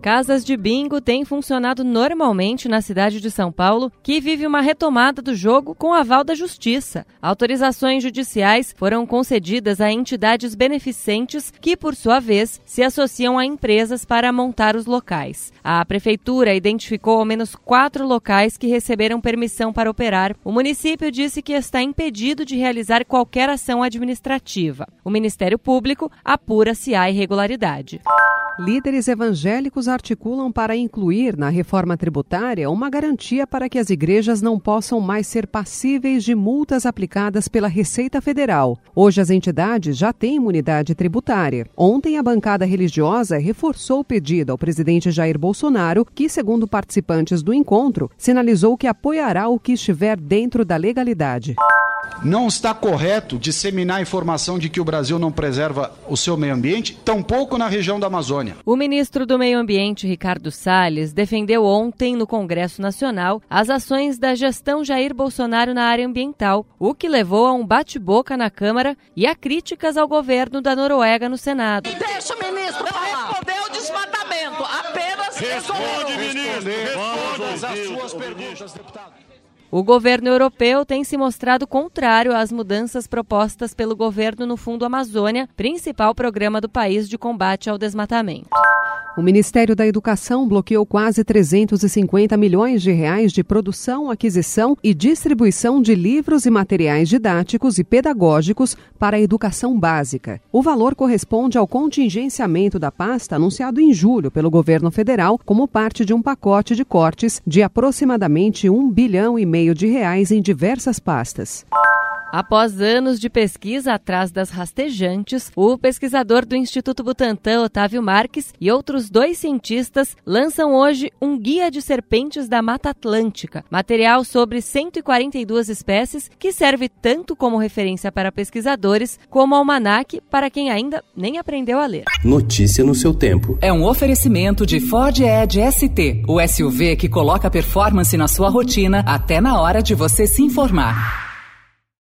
Casas de bingo têm funcionado normalmente na cidade de São Paulo, que vive uma retomada do jogo com aval da Justiça. Autorizações judiciais foram concedidas a entidades beneficentes que, por sua vez, se associam a empresas para montar os locais. A Prefeitura identificou ao menos quatro locais que receberam permissão para operar. O município disse que está impedido de realizar qualquer ação administrativa. O Ministério Público apura se há irregularidade. Líderes evangélicos articulam para incluir na reforma tributária uma garantia para que as igrejas não possam mais ser passíveis de multas aplicadas pela Receita Federal. Hoje as entidades já têm imunidade tributária. Ontem a bancada religiosa reforçou o pedido ao presidente Jair Bolsonaro, que, segundo participantes do encontro, sinalizou que apoiará o que estiver dentro da legalidade. Não está correto disseminar a informação de que o Brasil não preserva o seu meio ambiente, tampouco na região da Amazônia. O ministro do Meio Ambiente, Ricardo Salles, defendeu ontem no Congresso Nacional as ações da gestão Jair Bolsonaro na área ambiental, o que levou a um bate-boca na Câmara e a críticas ao governo da Noruega no Senado. Deixa o ministro não respondeu o desmatamento, apenas Responde, ministro. Responda as suas perguntas, deputado. O governo europeu tem se mostrado contrário às mudanças propostas pelo governo no Fundo Amazônia, principal programa do país de combate ao desmatamento. O Ministério da Educação bloqueou quase 350 milhões de reais de produção, aquisição e distribuição de livros e materiais didáticos e pedagógicos para a educação básica. O valor corresponde ao contingenciamento da pasta anunciado em julho pelo governo federal como parte de um pacote de cortes de aproximadamente um bilhão e meio de reais em diversas pastas. Após anos de pesquisa atrás das rastejantes, o pesquisador do Instituto Butantan, Otávio Marques, e outros dois cientistas lançam hoje um guia de serpentes da Mata Atlântica, material sobre 142 espécies que serve tanto como referência para pesquisadores como almanaque para quem ainda nem aprendeu a ler. Notícia no seu tempo. É um oferecimento de Ford Edge ST, o SUV que coloca performance na sua rotina até na hora de você se informar.